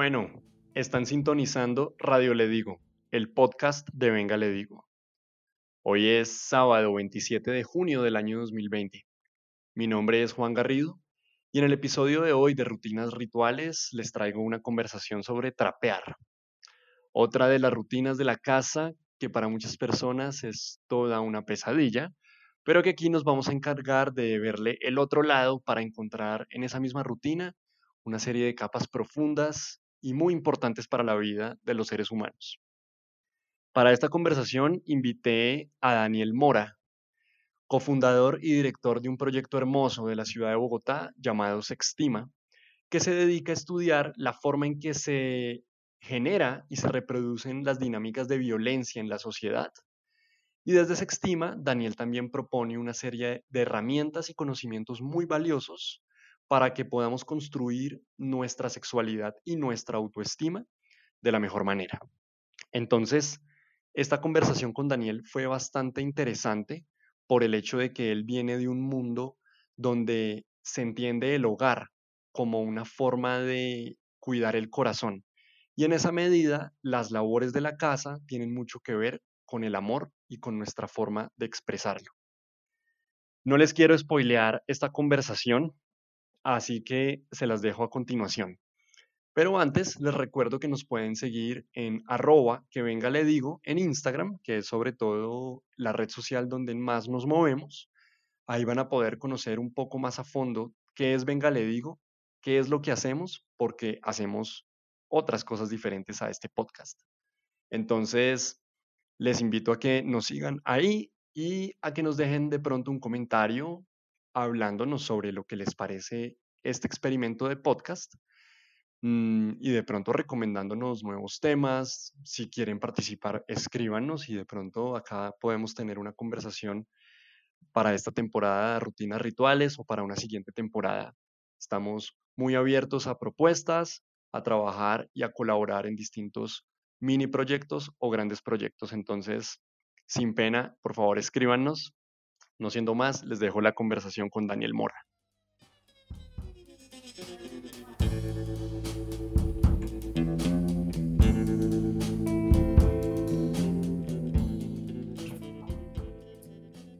bueno, están sintonizando Radio Le Digo, el podcast de Venga Le Digo. Hoy es sábado 27 de junio del año 2020. Mi nombre es Juan Garrido y en el episodio de hoy de Rutinas Rituales les traigo una conversación sobre trapear. Otra de las rutinas de la casa que para muchas personas es toda una pesadilla, pero que aquí nos vamos a encargar de verle el otro lado para encontrar en esa misma rutina una serie de capas profundas y muy importantes para la vida de los seres humanos. Para esta conversación invité a Daniel Mora, cofundador y director de un proyecto hermoso de la ciudad de Bogotá llamado Sextima, que se dedica a estudiar la forma en que se genera y se reproducen las dinámicas de violencia en la sociedad. Y desde Sextima, Daniel también propone una serie de herramientas y conocimientos muy valiosos para que podamos construir nuestra sexualidad y nuestra autoestima de la mejor manera. Entonces, esta conversación con Daniel fue bastante interesante por el hecho de que él viene de un mundo donde se entiende el hogar como una forma de cuidar el corazón. Y en esa medida, las labores de la casa tienen mucho que ver con el amor y con nuestra forma de expresarlo. No les quiero spoilear esta conversación, así que se las dejo a continuación. Pero antes les recuerdo que nos pueden seguir en arroba que venga le digo en Instagram, que es sobre todo la red social donde más nos movemos. Ahí van a poder conocer un poco más a fondo qué es venga le digo, qué es lo que hacemos, porque hacemos otras cosas diferentes a este podcast. Entonces, les invito a que nos sigan ahí y a que nos dejen de pronto un comentario hablándonos sobre lo que les parece este experimento de podcast mm, y de pronto recomendándonos nuevos temas. Si quieren participar, escríbanos y de pronto acá podemos tener una conversación para esta temporada de rutinas rituales o para una siguiente temporada. Estamos muy abiertos a propuestas, a trabajar y a colaborar en distintos mini proyectos o grandes proyectos. Entonces, sin pena, por favor, escríbanos no siendo más, les dejo la conversación con Daniel Mora.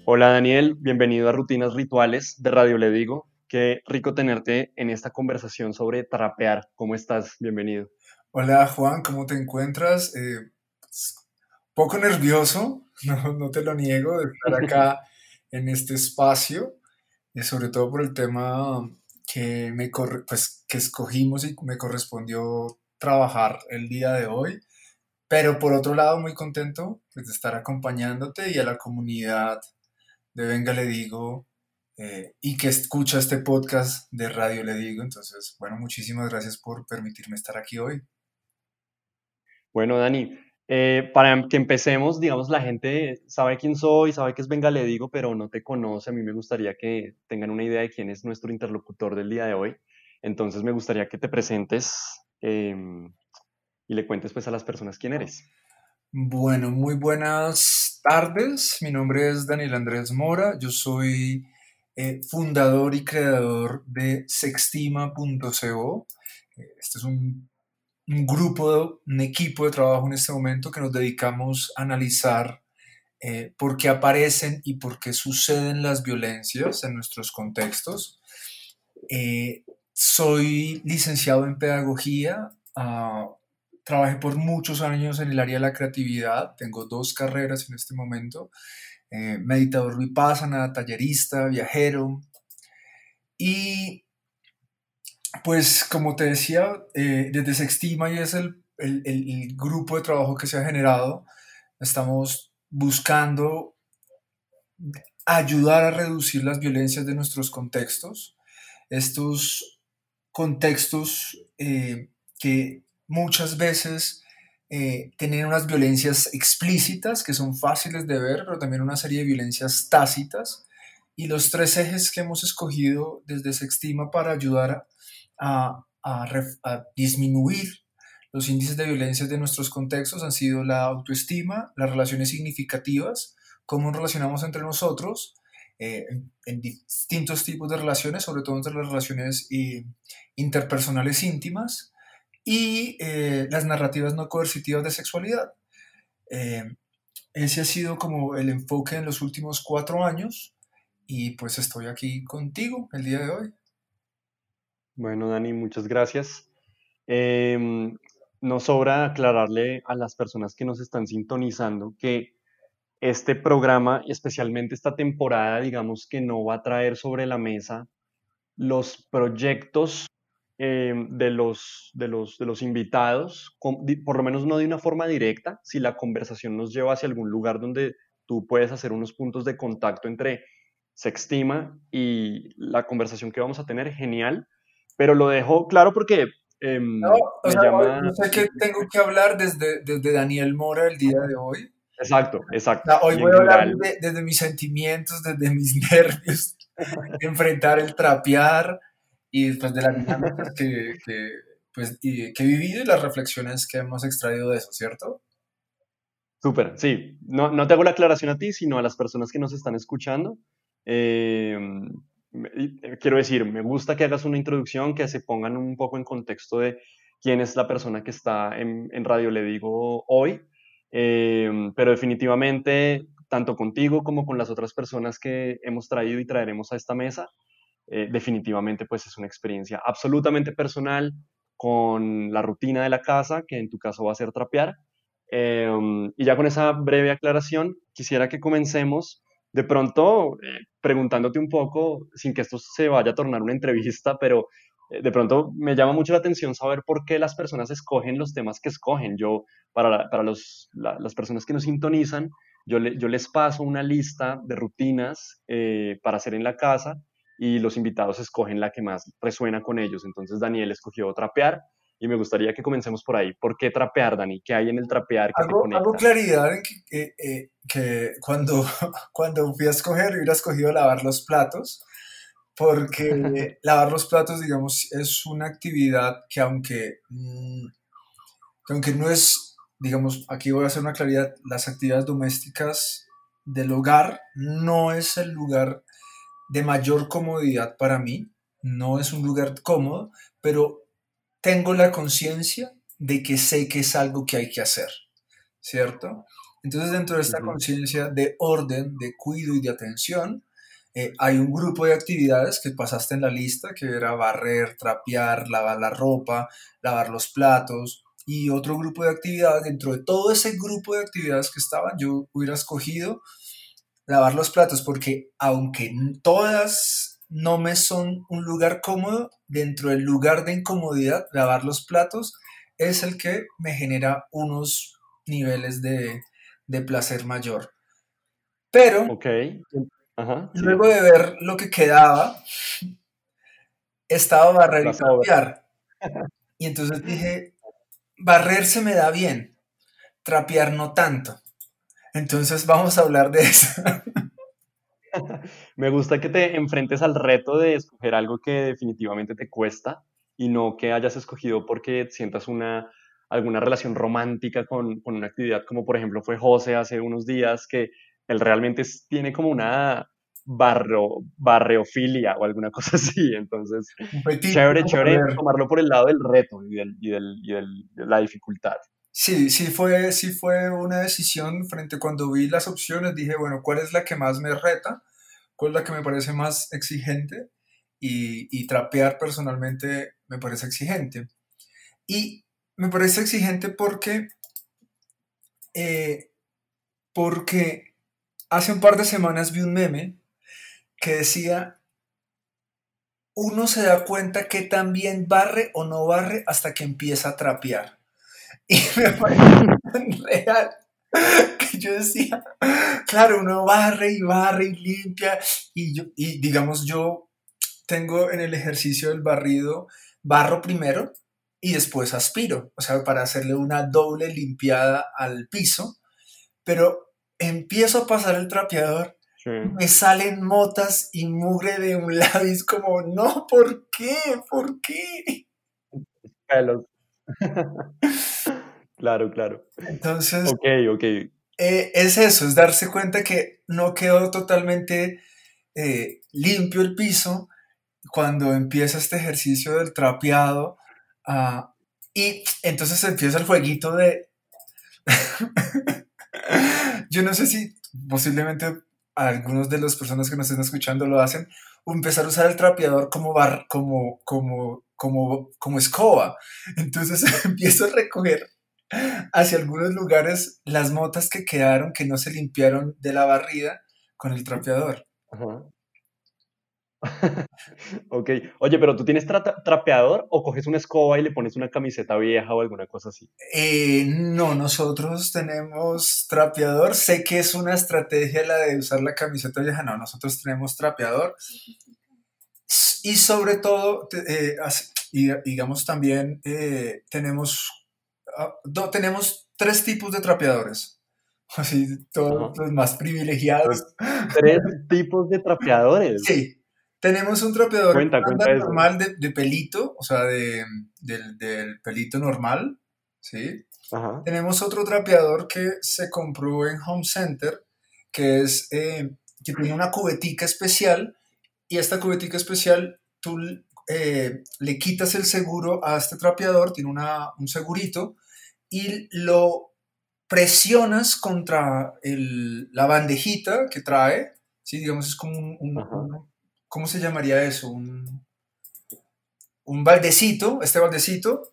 Hola Daniel, bienvenido a Rutinas Rituales de Radio Le Digo. Qué rico tenerte en esta conversación sobre trapear. ¿Cómo estás? Bienvenido. Hola Juan, ¿cómo te encuentras? Eh, pues, poco nervioso, no, no, te lo niego, de estar acá en este espacio, y sobre todo por el tema que, me pues, que escogimos y me correspondió trabajar el día de hoy. Pero por otro lado, muy contento pues, de estar acompañándote y a la comunidad de Venga Le Digo eh, y que escucha este podcast de Radio Le Digo. Entonces, bueno, muchísimas gracias por permitirme estar aquí hoy. Bueno, Dani, eh, para que empecemos, digamos, la gente sabe quién soy, sabe que es Venga Le Digo, pero no te conoce. A mí me gustaría que tengan una idea de quién es nuestro interlocutor del día de hoy. Entonces me gustaría que te presentes em, y le cuentes pues a las personas quién eres. Bueno, muy buenas tardes. Mi nombre es Daniel Andrés Mora. Yo soy eh, fundador y creador de sextima.co. Este es un un grupo, un equipo de trabajo en este momento que nos dedicamos a analizar eh, por qué aparecen y por qué suceden las violencias en nuestros contextos. Eh, soy licenciado en pedagogía, ah, trabajé por muchos años en el área de la creatividad, tengo dos carreras en este momento, eh, meditador vipassana, tallerista, viajero, y pues como te decía, eh, desde Sextima y es el, el, grupo de trabajo que se ha generado, estamos buscando ayudar a reducir las violencias de nuestros contextos, estos contextos eh, que muchas veces eh, tienen unas violencias explícitas que son fáciles de ver, pero también una serie de violencias tácitas. Y los tres ejes que hemos escogido desde Sextima para ayudar a a, disminuir los índices de violencia de nuestros contextos han sido la autoestima, las relaciones significativas, cómo nos relacionamos entre nosotros, eh, en, distintos tipos de relaciones, sobre todo entre las relaciones eh, interpersonales íntimas, y eh, las narrativas no coercitivas de sexualidad. ese ha sido como el enfoque en los últimos cuatro años y pues estoy aquí contigo el día de hoy. Bueno, Dani, muchas gracias. Em, nos sobra aclararle a las personas que nos están sintonizando que este programa, especialmente esta temporada, digamos que no va a traer sobre la mesa los proyectos em, de, los, de, los, de los invitados, por lo menos no de una forma directa, si la conversación nos lleva hacia algún lugar donde tú puedes hacer unos puntos de contacto entre Sextima y la conversación que vamos a tener, genial, pero lo dejo claro porque em, no, o sea, sé que tengo que hablar desde, desde Daniel Mora el día de hoy. Exacto, exacto. hoy voy a hablar desde mis sentimientos, desde mis nervios, de enfrentar el trapear y después de las dinámicas que, que, pues, que he vivido y las reflexiones que hemos extraído de eso, ¿cierto? Súper, sí. No, no te hago la aclaración a ti, sino a las personas que nos están escuchando. Eh, eh, quiero decir, me gusta que hagas una introducción, que se pongan un poco en contexto de quién es la persona que está en, radio, le digo hoy, eh, pero definitivamente, tanto contigo como con las otras personas que hemos traído y traeremos a esta mesa, definitivamente pues es una experiencia absolutamente personal con la rutina de la casa, que en tu caso va a ser trapear. y ya con esa breve aclaración, quisiera que comencemos de pronto eh, preguntándote un poco, sin que esto se vaya a tornar una entrevista, pero eh, de pronto me llama mucho la atención saber por qué las personas escogen los temas que escogen. Yo, para, para los, las personas que nos sintonizan, yo, yo les paso una lista de rutinas eh, para hacer en la casa y los invitados escogen la que más resuena con ellos. Entonces Daniel escogió trapear, y me gustaría que comencemos por ahí. ¿Por qué trapear, Dani? ¿Qué hay en el trapear que hago, Hago claridad en que, eh, que, cuando, cuando fui a escoger, hubiera escogido lavar los platos, porque lavar los platos, digamos, es una actividad que aunque, mm, que aunque no es, digamos, aquí voy a hacer una claridad, las actividades domésticas del hogar no es el lugar de mayor comodidad para mí, no es un lugar cómodo, pero tengo la conciencia de que sé que es algo que hay que hacer, ¿cierto? Entonces dentro de esta conciencia de orden, de cuidado y de atención, eh, hay un grupo de actividades que pasaste en la lista, que era barrer, trapear, lavar la ropa, lavar los platos, y otro grupo de actividades, dentro de todo ese grupo de actividades que estaban, yo hubiera escogido lavar los platos, porque aunque todas no me son un lugar cómodo, dentro del lugar de incomodidad, lavar los platos es el que me genera unos niveles de, placer mayor. Pero luego de ver lo que quedaba, estaba barrer y trapear. Y entonces dije, barrer se me da bien, trapear no tanto. Entonces vamos a hablar de eso. Me gusta que te enfrentes al reto de escoger algo que definitivamente te cuesta y no que hayas escogido porque sientas una, alguna relación romántica con, con una actividad, como por ejemplo fue José hace unos días, que él realmente tiene como una barro, barreofilia o alguna cosa así. Entonces, chévere, chévere tomarlo por el lado del reto y, del, y, del, y del, de la dificultad. Sí, sí fue, sí fue una decisión frente cuando vi las opciones, dije, bueno, ¿cuál es la que más me reta? ¿Cuál es la que me parece más exigente? Y, trapear personalmente me parece exigente. Y me parece exigente porque, eh, porque hace un par de semanas vi un meme que decía, uno se da cuenta que también barre o no barre hasta que empieza a trapear. Y me parece real. Que yo decía, claro, uno barre y barre y limpia. Y, yo, y digamos, yo tengo en el ejercicio del barrido, barro primero y después aspiro. O sea, para hacerle una doble limpiada al piso. Pero empiezo a pasar el trapeador me salen motas y mugre de un lado y es como, no, ¿por qué? ¿Por qué? Pelos. Claro, claro. Entonces, ok, ok. Eh, es eso, es darse cuenta que no quedó totalmente eh, limpio el piso cuando empieza este ejercicio del trapeado. Ah, Y entonces empieza el jueguito de... Yo no sé si posiblemente algunos de las personas que nos estén escuchando lo hacen, empezar a usar el trapeador como, bar, como, como, como, como escoba. Entonces empiezo a recoger hacia algunos lugares las motas que quedaron, que no se limpiaron de la barrida con el trapeador. ok. Oye, pero ¿tú tienes trapeador o coges una escoba y le pones una camiseta vieja o alguna cosa así? Eh, no, nosotros tenemos trapeador. Sé que es una estrategia la de usar la camiseta vieja. No, nosotros tenemos trapeador. Y sobre todo, eh, digamos también, eh, tenemos, ah, tenemos tres tipos de trapeadores así todos los más privilegiados. Tres tipos de trapeadores. Sí, tenemos un trapeador normal de, pelito, o sea, de, del, pelito normal, ¿sí? Tenemos otro trapeador que se compró en Home Center, que es eh, que tiene una cubetica especial, y esta cubetica especial tú eh, le quitas el seguro a este trapeador, tiene una, un segurito, y lo presionas contra la bandejita que trae, ¿sí? digamos, es como un ¿cómo se llamaría eso? Un, un baldecito, este baldecito,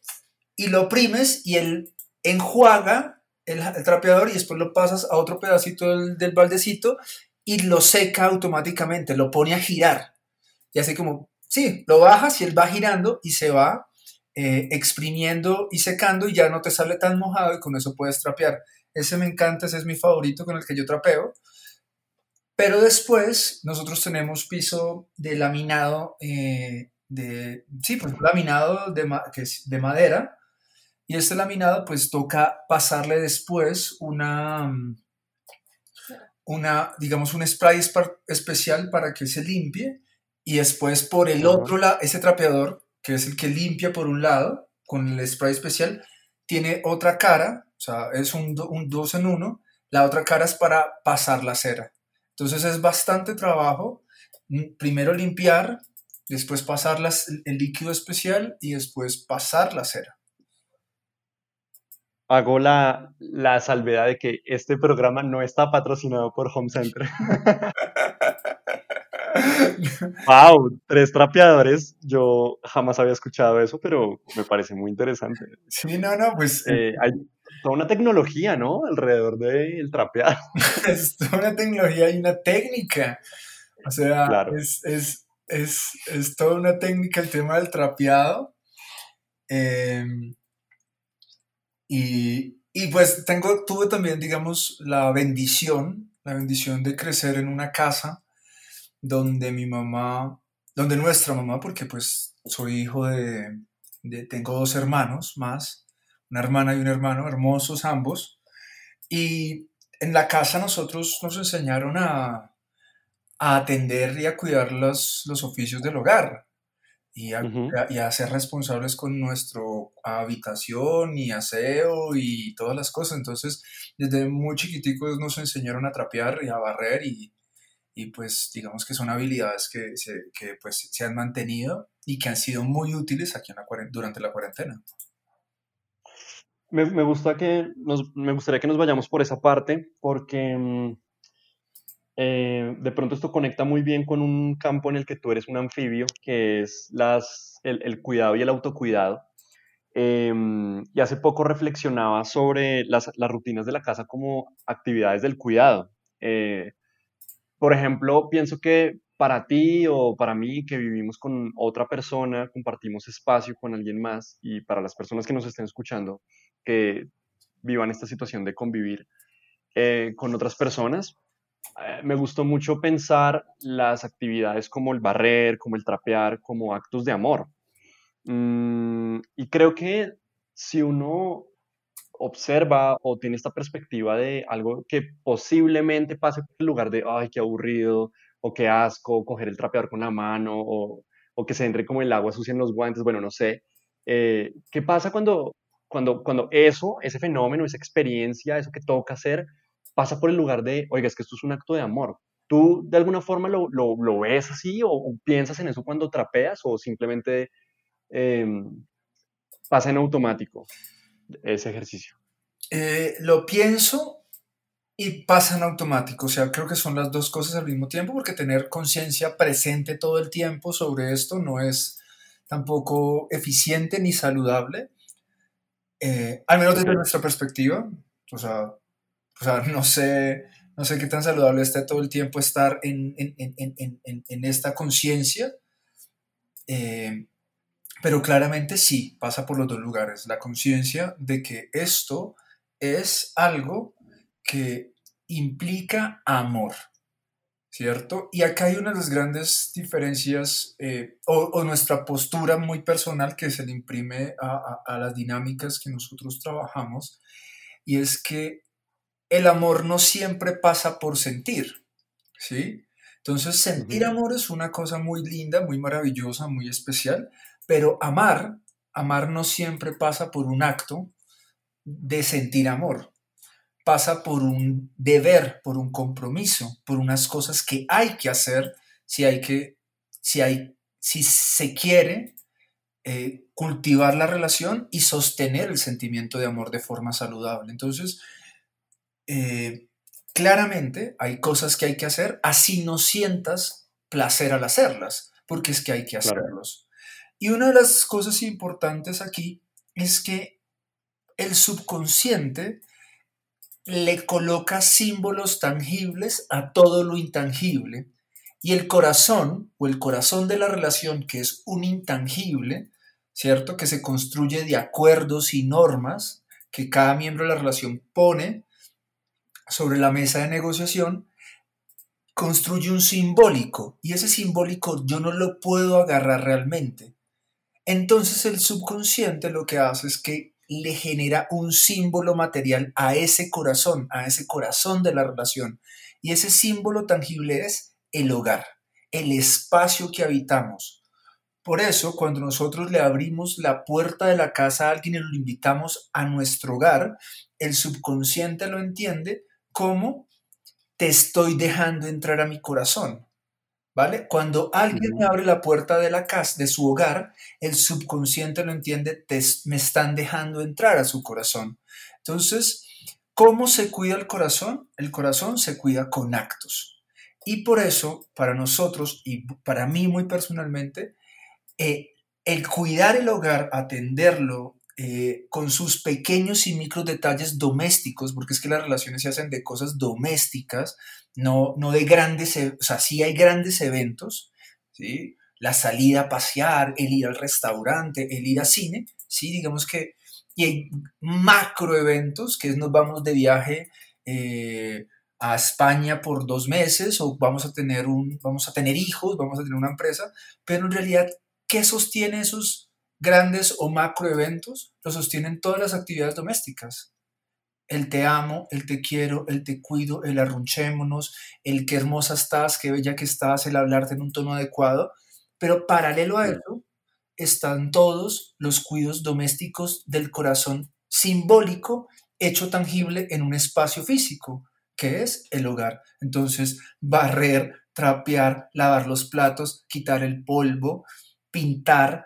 y lo oprimes y él enjuaga el, trapeador y después lo pasas a otro pedacito del, del, baldecito y lo seca automáticamente, lo pone a girar. Y así como, sí, lo bajas y él va girando y se va eh, exprimiendo y secando y ya no te sale tan mojado y con eso puedes trapear. Ese me encanta, ese es mi favorito con el que yo trapeo. Pero después nosotros tenemos piso de laminado, eh, de, sí, pues laminado de, que es de madera. Y este laminado pues toca pasarle después una, una digamos, un spray especial para que se limpie. Y después por el otro lado, ese trapeador, que es el que limpia por un lado, con el spray especial, tiene otra cara, o sea, es un, un dos en uno. La otra cara es para pasar la cera. Entonces es bastante trabajo. Mm, primero limpiar, después pasar el líquido especial y después pasar la cera. Hago la, la salvedad de que este programa no está patrocinado por Home Center. wow, tres trapeadores. Yo jamás había escuchado eso, pero me parece muy interesante. Sí, no, no, pues. Eh, hay, toda una tecnología, ¿no? Alrededor del trapeado. es toda una tecnología y una técnica. O sea, es, es, es, es, toda una técnica el tema del trapeado. Em, y, y, pues tengo, tuve también, digamos, la bendición, la bendición de crecer en una casa donde mi mamá, donde nuestra mamá, porque pues soy hijo de, de tengo dos hermanos más, una hermana y un hermano, hermosos ambos. Y en la casa nosotros nos enseñaron a, atender y a cuidar los, los oficios del hogar y a, ser responsables con nuestra habitación y aseo y todas las cosas. Entonces, desde muy chiquiticos nos enseñaron a trapear y a barrer y, y pues digamos que son habilidades que, se, que pues, se han mantenido y que han sido muy útiles aquí en la, durante la cuarentena. Me, me, gusta que nos, me gustaría que nos vayamos por esa parte, porque mm, eh, de pronto esto conecta muy bien con un campo en el que tú eres un anfibio, que es las, el, el cuidado y el autocuidado. Em, y hace poco reflexionaba sobre las, las, rutinas de la casa como actividades del cuidado. Eh, por ejemplo, pienso que para ti o para mí que vivimos con otra persona, compartimos espacio con alguien más y para las personas que nos estén escuchando que vivan esta situación de convivir eh, con otras personas, eh, me gustó mucho pensar las actividades como el barrer, como el trapear, como actos de amor. Mm, y creo que si uno observa o tiene esta perspectiva de algo que posiblemente pase por el lugar de, ay, qué aburrido, o qué asco, coger el trapeador con la mano, o, o que se entre como el agua sucia en los guantes, bueno, no sé. Eh, ¿Qué pasa cuando, cuando, cuando eso, ese fenómeno, esa experiencia, eso que toca hacer, pasa por el lugar de, oiga, es que esto es un acto de amor? ¿Tú de alguna forma lo, lo, lo ves así o, piensas en eso cuando trapeas o simplemente em, pasa en automático ese ejercicio? Eh, lo pienso y pasa en automático. O sea, creo que son las dos cosas al mismo tiempo, porque tener conciencia presente todo el tiempo sobre esto no es tampoco eficiente ni saludable, eh, al menos desde nuestra perspectiva. O sea, o sea, no sé, no sé qué tan saludable está todo el tiempo estar en, en, en, en esta conciencia. Eh, pero claramente sí, pasa por los dos lugares. La conciencia de que esto es algo que implica amor, ¿cierto? Y acá hay una de las grandes diferencias eh, o, nuestra postura muy personal que se le imprime a, a, las dinámicas que nosotros trabajamos, y es que el amor no siempre pasa por sentir, ¿sí? Entonces, sentir amor es una cosa muy linda, muy maravillosa, muy especial, pero amar, amar no siempre pasa por un acto de sentir amor. Pasa por un deber, por un compromiso, por unas cosas que hay que hacer si hay que, si hay, si se quiere eh, cultivar la relación y sostener el sentimiento de amor de forma saludable. Entonces, eh, claramente hay cosas que hay que hacer, así no sientas placer al hacerlas, porque es que hay que hacerlos. Y una de las cosas importantes aquí es que el subconsciente le coloca símbolos tangibles a todo lo intangible y el corazón o el corazón de la relación, que es un intangible, ¿cierto? Que se construye de acuerdos y normas que cada miembro de la relación pone sobre la mesa de negociación, construye un simbólico y ese simbólico yo no lo puedo agarrar realmente. Entonces el subconsciente lo que hace es que le genera un símbolo material a ese corazón, a ese corazón de la relación. Y ese símbolo tangible es el hogar, el espacio que habitamos. Por eso, cuando nosotros le abrimos la puerta de la casa a alguien y lo invitamos a nuestro hogar, el subconsciente lo entiende como te estoy dejando entrar a mi corazón. ¿Vale? Cuando alguien me abre la puerta de la casa, de su hogar, el subconsciente lo entiende, me están dejando entrar a su corazón. Entonces, ¿cómo se cuida el corazón? El corazón se cuida con actos. Y por eso, para nosotros y para mí muy personalmente, eh, el cuidar el hogar, atenderlo, eh, con sus pequeños y micros detalles domésticos, porque es que las relaciones se hacen de cosas domésticas, no, no de grandes, e, o sea, sí hay grandes eventos, ¿sí? la salida a pasear, el ir al restaurante, el ir a cine, sí, digamos que, y hay macro eventos, que es nos vamos de viaje eh, a España por dos meses, o vamos a tener un, vamos a tener hijos, vamos a tener una empresa, pero en realidad, ¿qué sostiene esos grandes o macro eventos lo sostienen todas las actividades domésticas. El te amo, el te quiero, el te cuido, el arrunchémonos, el qué hermosa estás, qué bella que estás, el hablarte en un tono adecuado. Pero paralelo a eso están todos los cuidos domésticos del corazón simbólico hecho tangible en un espacio físico, que es el hogar. Entonces, barrer, trapear, lavar los platos, quitar el polvo, pintar,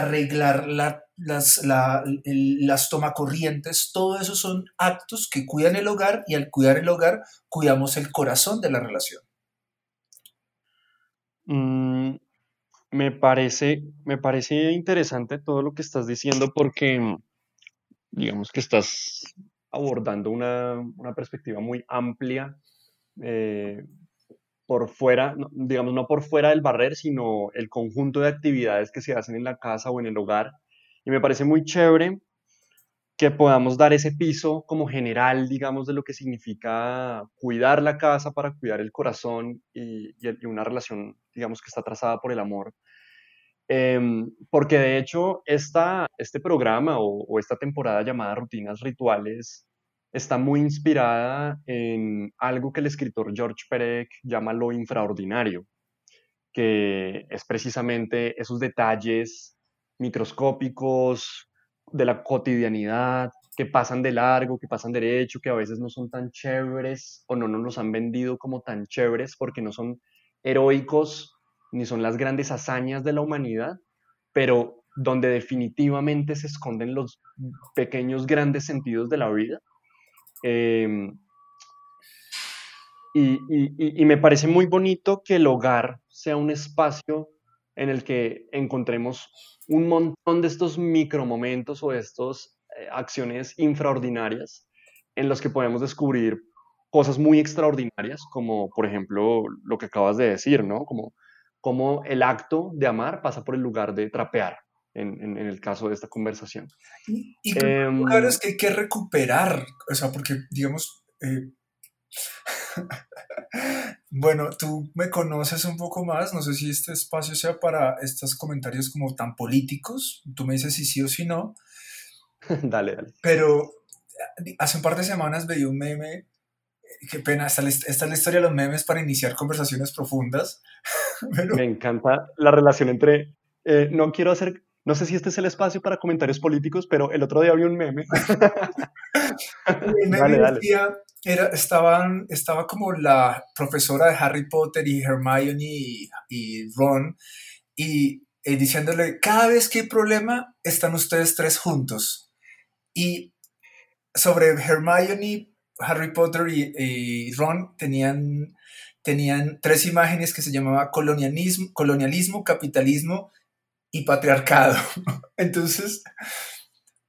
arreglar las, las tomacorrientes, todo eso son actos que cuidan el hogar y al cuidar el hogar cuidamos el corazón de la relación. Mm, me, parece, me parece interesante todo lo que estás diciendo porque digamos que estás abordando una, perspectiva muy amplia eh, por fuera, digamos, no por fuera del barrer, sino el conjunto de actividades que se hacen en la casa o en el hogar. Y me parece muy chévere que podamos dar ese piso como general, digamos, de lo que significa cuidar la casa para cuidar el corazón y, una relación, digamos, que está trazada por el amor. Em, porque de hecho, esta, este programa o, o esta temporada llamada Rutinas Rituales está muy inspirada en algo que el escritor George Perec llama lo infraordinario, que es precisamente esos detalles microscópicos de la cotidianidad, que pasan de largo, que pasan derecho, que a veces no son tan chéveres o no nos los han vendido como tan chéveres porque no son heroicos ni son las grandes hazañas de la humanidad, pero donde definitivamente se esconden los pequeños grandes sentidos de la vida. Em, y, me parece muy bonito que el hogar sea un espacio en el que encontremos un montón de estos micromomentos o estas eh, acciones infraordinarias en los que podemos descubrir cosas muy extraordinarias, como por ejemplo lo que acabas de decir, ¿no? Como, como el acto de amar pasa por el lugar de trapear, en, el caso de esta conversación. Y, y em, lugares que hay que recuperar, o sea, porque digamos, eh, bueno, tú me conoces un poco más, no sé si este espacio sea para estos comentarios como tan políticos, tú me dices si sí o si no. dale, dale. Pero hace un par de semanas veía un meme, eh, qué pena, esta, es la historia de los memes para iniciar conversaciones profundas. Me encanta la relación entre, eh, no quiero hacer, no sé si este es el espacio para comentarios políticos, pero el otro día vi un meme. el meme dale, era, estaban, estaba como la profesora de Harry Potter y Hermione y, Ron, y, eh, diciéndole, cada vez que hay problema, están ustedes tres juntos. Y sobre Hermione, Harry Potter y, Ron tenían, tenían tres imágenes que se llamaba colonialismo, colonialismo, capitalismo y patriarcado. Entonces,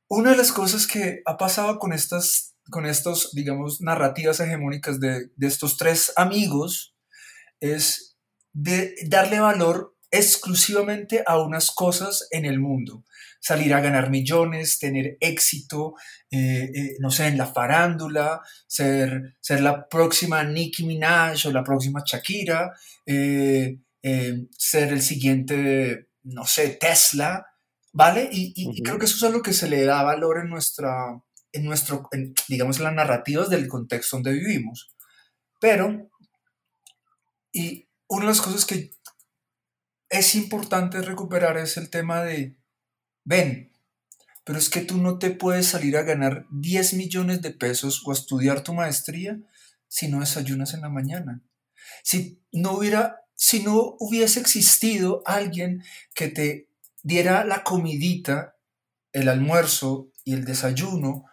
una de las cosas que ha pasado con estas con estos, digamos, narrativas hegemónicas de, estos tres amigos es de darle valor exclusivamente a unas cosas en el mundo. Salir a ganar millones, tener éxito, eh, eh, no sé, en la farándula, ser, ser la próxima Nicki Minaj o la próxima Shakira, eh, ser el siguiente, no sé, Tesla, ¿vale? Y, y, creo que eso es algo que se le da valor en nuestra, en nuestro, digamos, en las narrativas del contexto donde vivimos. Pero, y una de las cosas que es importante recuperar es el tema de, ven, pero es que tú no te puedes salir a ganar 10 millones de pesos o a estudiar tu maestría si no desayunas en la mañana. Si no hubiera, si no hubiese existido alguien que te diera la comidita, el almuerzo y el desayuno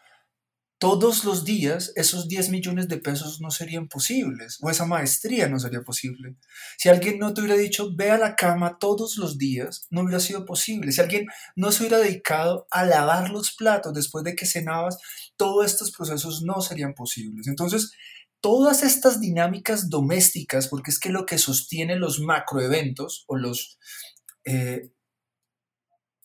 todos los días esos 10 millones de pesos no serían posibles, o esa maestría no sería posible. Si alguien no te hubiera dicho, ve a la cama todos los días, no hubiera sido posible. Si alguien no se hubiera dedicado a lavar los platos después de que cenabas, todos estos procesos no serían posibles. Entonces, todas estas dinámicas domésticas, porque es que lo que sostiene los macroeventos o los eh,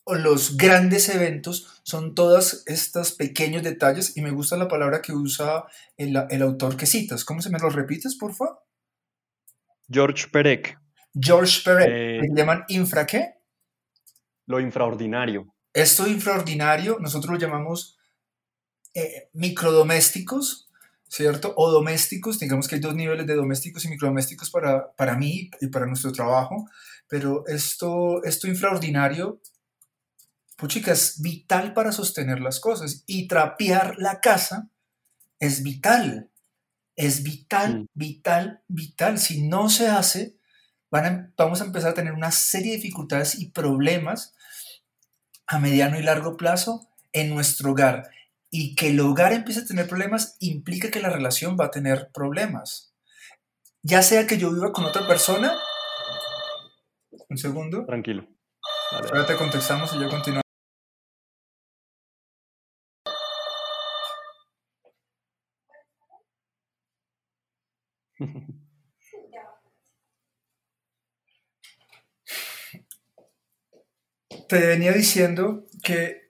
los grandes eventos son todos estos pequeños detalles y me gusta la palabra que usa el, autor que citas. ¿Cómo se me lo repites, por favor? George Perec. George Perec. Eh, llaman infra qué? Lo infraordinario. Esto infraordinario nosotros lo llamamos eh, microdomésticos, ¿cierto? O domésticos. Digamos que hay dos niveles de domésticos y microdomésticos para, para mí y para nuestro trabajo. Pero esto, esto infraordinario puchica, es vital para sostener las cosas. Y trapear la casa es vital. Es vital, vital, vital. Si no se hace, van vamos a empezar a tener una serie de dificultades y problemas a mediano y largo plazo en nuestro hogar. Y que el hogar empiece a tener problemas implica que la relación va a tener problemas. Ya sea que yo viva con otra persona. Un segundo. Tranquilo. Ahora te contestamos y yo continúo. Te venía diciendo que,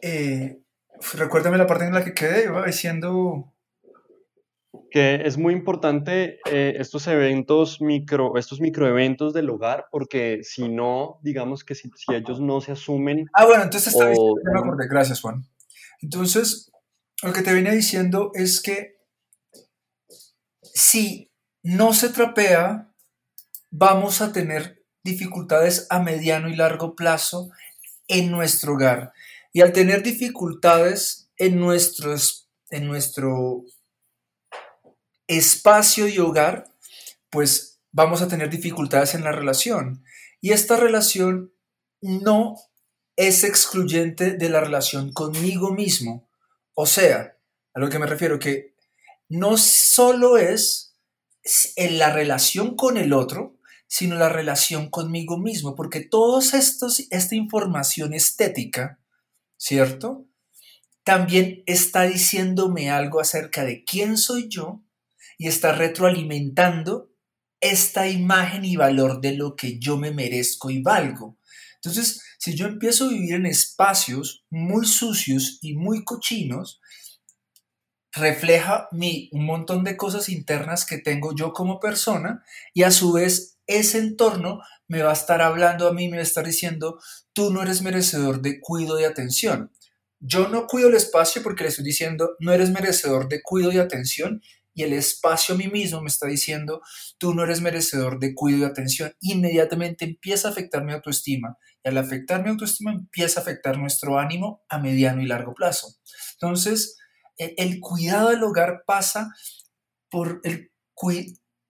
eh, recuérdame la parte en la que quedé, iba diciendo... Que es muy importante eh, estos eventos micro, estos microeventos del hogar, porque si no, digamos que si, ellos no se asumen... Ah, bueno, entonces está me acordé, gracias Juan. Entonces, lo que te venía diciendo es que si no se trapea, vamos a tener dificultades a mediano y largo plazo en nuestro hogar. Y al tener dificultades en, en nuestro espacio y hogar, pues vamos a tener dificultades en la relación. Y esta relación no es excluyente de la relación conmigo mismo. O sea, a lo que me refiero, que no solo es en la relación con el otro, sino la relación conmigo mismo, porque estos, esta información estética, ¿cierto? También está diciéndome algo acerca de quién soy yo y está retroalimentando esta imagen y valor de lo que yo me merezco y valgo. Entonces, si yo empiezo a vivir en espacios muy sucios y muy cochinos, refleja mi, un montón de cosas internas que tengo yo como persona y a su vez ese entorno me va a estar hablando a mí, me va a estar diciendo, tú no eres merecedor de cuido y atención. Yo no cuido el espacio porque le estoy diciendo, no eres merecedor de cuido y atención y el espacio a mí mismo me está diciendo, tú no eres merecedor de cuido y atención. Inmediatamente empieza a afectar mi autoestima y al afectar mi autoestima empieza a afectar nuestro ánimo a mediano y largo plazo. Entonces, e, el, cuidado del hogar pasa por el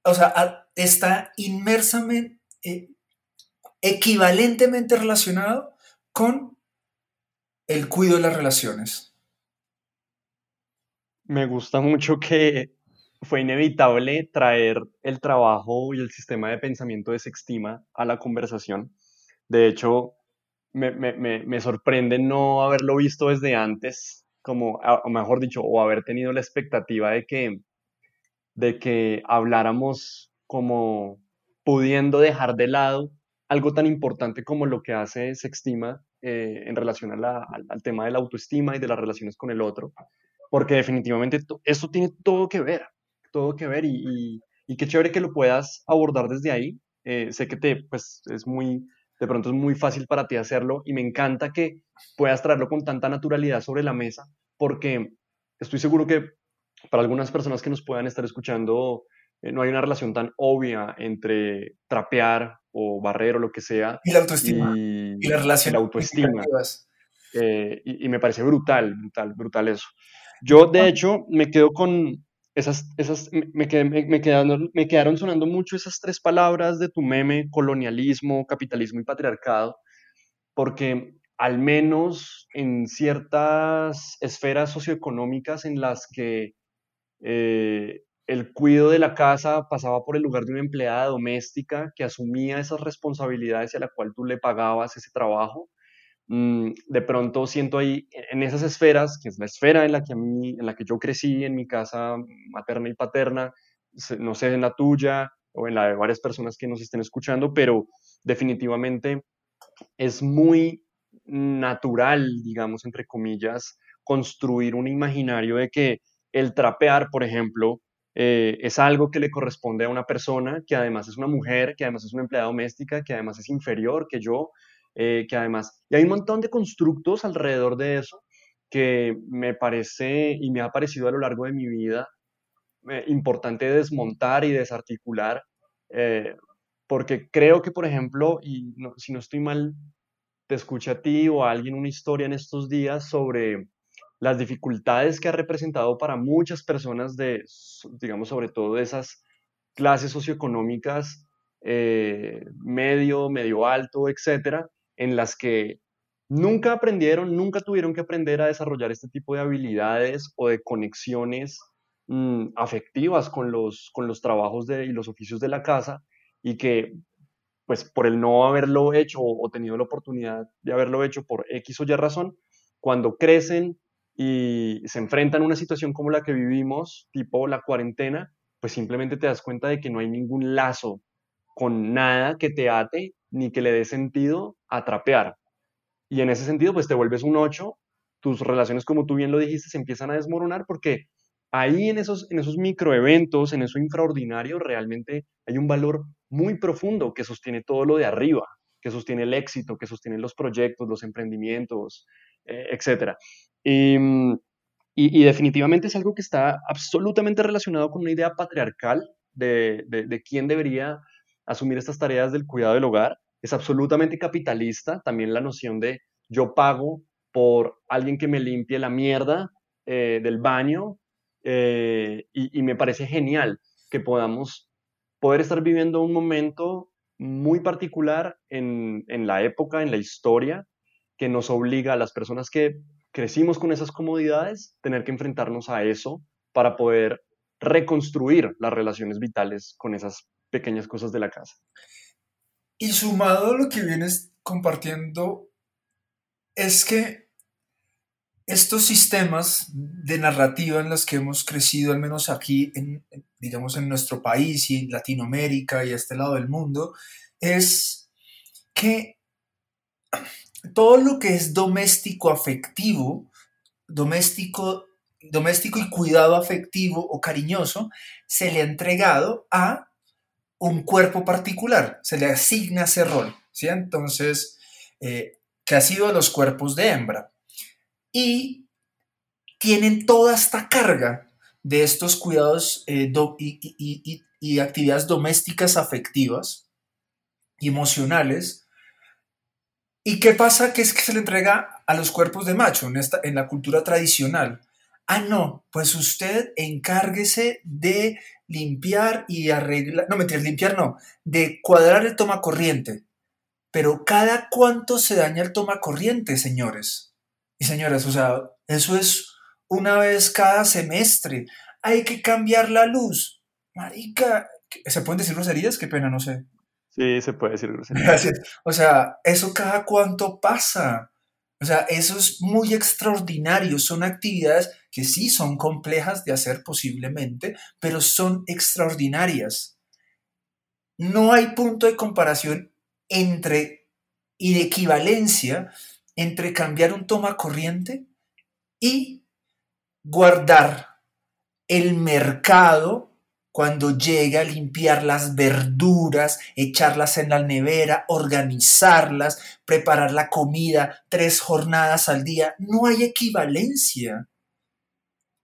o sea, está inmersamente, eh, equivalentemente relacionado con el cuidado de las relaciones. Me gusta mucho que fue inevitable traer el trabajo y el sistema de pensamiento de Sextima a la conversación. De hecho, me, me, me sorprende no haberlo visto desde antes como, o mejor dicho, o haber tenido la expectativa de que, de que habláramos como pudiendo dejar de lado algo tan importante como lo que hace Sextima eh, en relación al, tema de la autoestima y de las relaciones con el otro, porque definitivamente eso tiene todo que ver, todo que ver y, y, qué chévere que lo puedas abordar desde ahí. Eh, sé que te, pues, es muy, de pronto es muy fácil para ti hacerlo y me encanta que puedas traerlo con tanta naturalidad sobre la mesa, porque estoy seguro que para algunas personas que nos puedan estar escuchando, eh, no hay una relación tan obvia entre trapear o barrer o lo que sea. Y la autoestima. Y, la relación. La autoestima. Eh, y, me parece brutal, brutal, brutal eso. Yo, de hecho, me quedo con esas, esas me, me, me, quedaron, me quedaron sonando mucho esas tres palabras de tu meme, colonialismo, capitalismo y patriarcado, porque al menos en ciertas esferas socioeconómicas en las que eh, el cuidado de la casa pasaba por el lugar de una empleada doméstica que asumía esas responsabilidades y a la cual tú le pagabas ese trabajo. Mm, de pronto siento ahí en esas esferas, que es la esfera en la que a mí, en la que yo crecí, en mi casa materna y paterna, no sé en la tuya o en la de varias personas que nos estén escuchando, pero definitivamente es muy natural, digamos, entre comillas, construir un imaginario de que el trapear, por ejemplo, eh, es algo que le corresponde a una persona que además es una mujer, que además es una empleada doméstica, que además es inferior que yo, eh, que además... Y hay un montón de constructos alrededor de eso que me parece y me ha parecido a lo largo de mi vida eh, importante desmontar y desarticular, porque creo que, por ejemplo, y si no estoy mal, te escucha a ti o a alguien una historia en estos días sobre las dificultades que ha representado para muchas personas de, digamos, sobre todo de esas clases socioeconómicas eh, medio, medio alto, etcétera, en las que nunca aprendieron, nunca tuvieron que aprender a desarrollar este tipo de habilidades o de conexiones mm, afectivas con los, con los trabajos de, y los oficios de la casa y que pues por el no haberlo hecho o, tenido la oportunidad de haberlo hecho por X o Y razón, cuando crecen y se enfrentan a una situación como la que vivimos, tipo la cuarentena, pues simplemente te das cuenta de que no hay ningún lazo con nada que te ate ni que le dé sentido a trapear. Y en ese sentido, pues te vuelves un 8, tus relaciones, como tú bien lo dijiste, se empiezan a desmoronar porque ahí en esos, en esos microeventos, en eso infraordinario, realmente hay un valor muy profundo que sostiene todo lo de arriba, que sostiene el éxito, que sostiene los proyectos, los emprendimientos, eh, etc. Mm, y, definitivamente es algo que está absolutamente relacionado con una idea patriarcal de, quién debería asumir estas tareas del cuidado del hogar. Es absolutamente capitalista también la noción de yo pago por alguien que me limpie la mierda eh, del baño eh, y, me parece genial que podamos poder estar viviendo un momento muy particular en la época, en la historia, que nos obliga a las personas que crecimos con esas comodidades, tener que enfrentarnos a eso para poder reconstruir las relaciones vitales con esas pequeñas cosas de la casa. Y sumado a lo que vienes compartiendo, es que estos sistemas de narrativa en los que hemos crecido, al menos aquí, en, digamos, en nuestro país y en Latinoamérica y a este lado del mundo, es que todo lo que es doméstico afectivo, doméstico, doméstico y cuidado afectivo o cariñoso, se le ha entregado a un cuerpo particular, se le asigna ese rol, ¿sí? Entonces, eh, que ha sido los cuerpos de hembra. Y tienen toda esta carga de estos cuidados eh, y, actividades domésticas afectivas y emocionales. ¿Y qué pasa? Que es que se le entrega a los cuerpos de macho en, esta, en la cultura tradicional. Ah, no, pues usted encárguese de limpiar y arreglar, no mentira, limpiar no, de cuadrar el toma corriente. Pero cada cuánto se daña el toma corriente, señores y señoras, o sea, eso es una vez cada semestre. Hay que cambiar la luz. Marica, ¿se pueden decir groserías? Qué pena, no sé. Sí, se puede decir groserías. Gracias. O sea, eso cada cuánto pasa. O sea, eso es muy extraordinario. Son actividades que sí son complejas de hacer posiblemente, pero son extraordinarias. No hay punto de comparación entre y de equivalencia entre cambiar un toma corriente y guardar el mercado cuando llega a limpiar las verduras, echarlas en la nevera, organizarlas, preparar la comida tres jornadas al día. No hay equivalencia.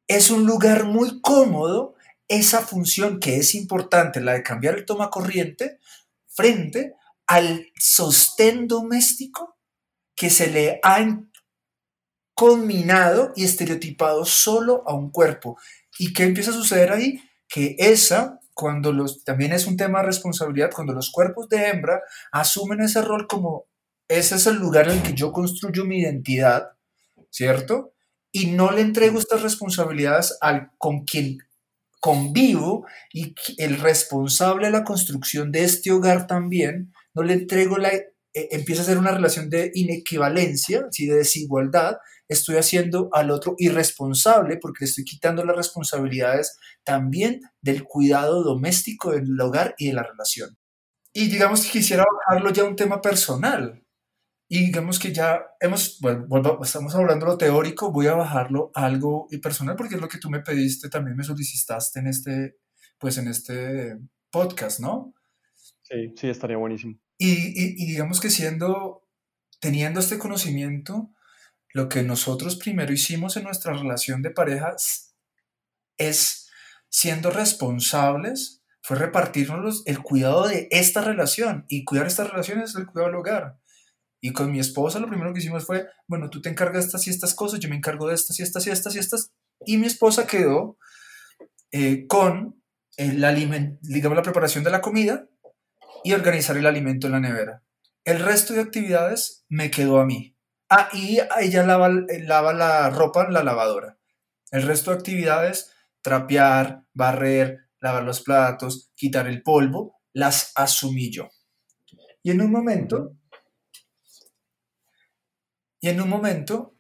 Es un lugar muy cómodo esa función que es importante, la de cambiar el toma corriente, frente al sostén doméstico que se le ha combinado y estereotipado solo a un cuerpo. ¿Y qué empieza a suceder ahí? Que esa, cuando los, también es un tema de responsabilidad, cuando los cuerpos de hembra asumen ese rol como ese es el lugar en el que yo construyo mi identidad, ¿cierto? Y no le entrego estas responsabilidades al con quien convivo y el responsable de la construcción de este hogar también, no le entrego la eh, empieza a ser una relación de inequivalencia, de desigualdad, estoy haciendo al otro irresponsable porque le estoy quitando las responsabilidades también del cuidado doméstico del hogar y de la relación. Y digamos que quisiera bajarlo ya a un tema personal. Y digamos que ya hemos, bueno, estamos hablando de lo teórico, voy a bajarlo a algo personal porque es lo que tú me pediste, también me solicitaste en este, pues en este podcast, ¿no? Sí, sí, estaría buenísimo. Y, digamos que siendo, teniendo este conocimiento, lo que nosotros primero hicimos en nuestra relación de parejas es, siendo responsables, fue repartirnos el cuidado de esta relación. Y cuidar esta relación es el cuidado del hogar. Y con mi esposa lo primero que hicimos fue, bueno, tú te encargas de estas y estas cosas, yo me encargo de estas y estas y estas y estas. Y mi esposa quedó eh, con el digamos, la preparación de la comida y organizar el alimento en la nevera. El resto de actividades me quedó a mí. Ah, y ella lava, lava la ropa en la lavadora. El resto de actividades, trapear, barrer, lavar los platos, quitar el polvo, las asumí yo. Y en un momento, y en un momento,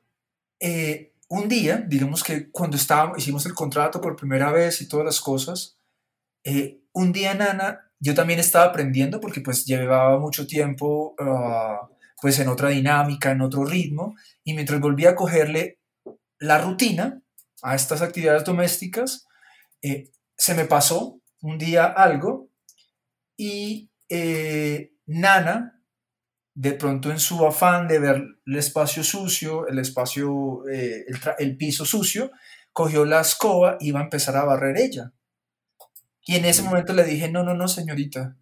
eh, un día, digamos que cuando estábamos, hicimos el contrato por primera vez y todas las cosas, eh, un día Nana yo también estaba aprendiendo porque pues llevaba mucho tiempo ah, pues en otra dinámica, en otro ritmo, y mientras volvía a cogerle la rutina a estas actividades domésticas, eh, se me pasó un día algo y eh, Nana, de pronto en su afán de ver el espacio sucio, el espacio, eh, el, el piso sucio, cogió la escoba y iba a empezar a barrer ella. Y en ese momento le dije, no, no, no, señorita,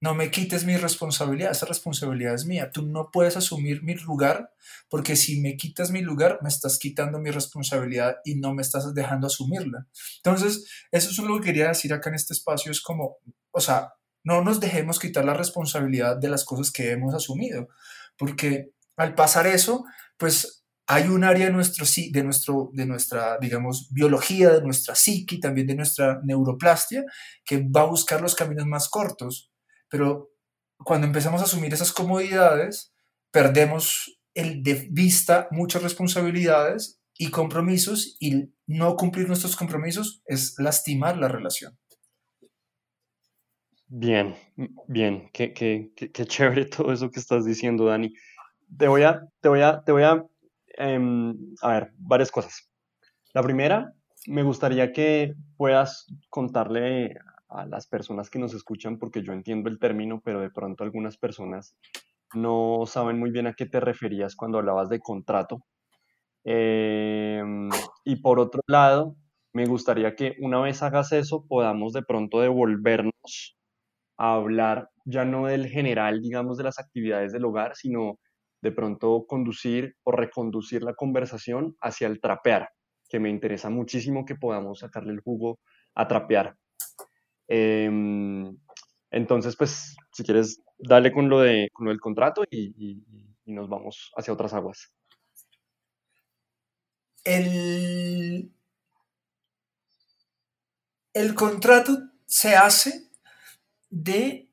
no me quites mi responsabilidad, esa responsabilidad es mía. Tú no puedes asumir mi lugar porque si me quitas mi lugar, me estás quitando mi responsabilidad y no me estás dejando asumirla. Entonces, eso es lo que quería decir acá en este espacio, es como, o sea, no nos dejemos quitar la responsabilidad de las cosas que hemos asumido, porque al pasar eso, pues hay un área de, nuestro, de, nuestro, de nuestra, digamos, biología, de nuestra psique, también de nuestra neuroplastia, que va a buscar los caminos más cortos. Pero cuando empezamos a asumir esas comodidades, perdemos el de vista muchas responsabilidades y compromisos y no cumplir nuestros compromisos es lastimar la relación. Bien, bien, qué, qué, qué, chévere todo eso que estás diciendo, Dani. Te voy a, te voy a, te voy a, em, a ver, varias cosas. La primera, me gustaría que puedas contarle a las personas que nos escuchan, porque yo entiendo el término, pero de pronto algunas personas no saben muy bien a qué te referías cuando hablabas de contrato. Em, y por otro lado, me gustaría que una vez hagas eso, podamos de pronto devolvernos a hablar ya no del general, digamos, de las actividades del hogar, sino de pronto conducir o reconducir la conversación hacia el trapear, que me interesa muchísimo que podamos sacarle el jugo a trapear. Em, entonces, pues, si quieres, dale con lo, de, con lo del contrato y, nos vamos hacia otras aguas. El, el contrato se hace de...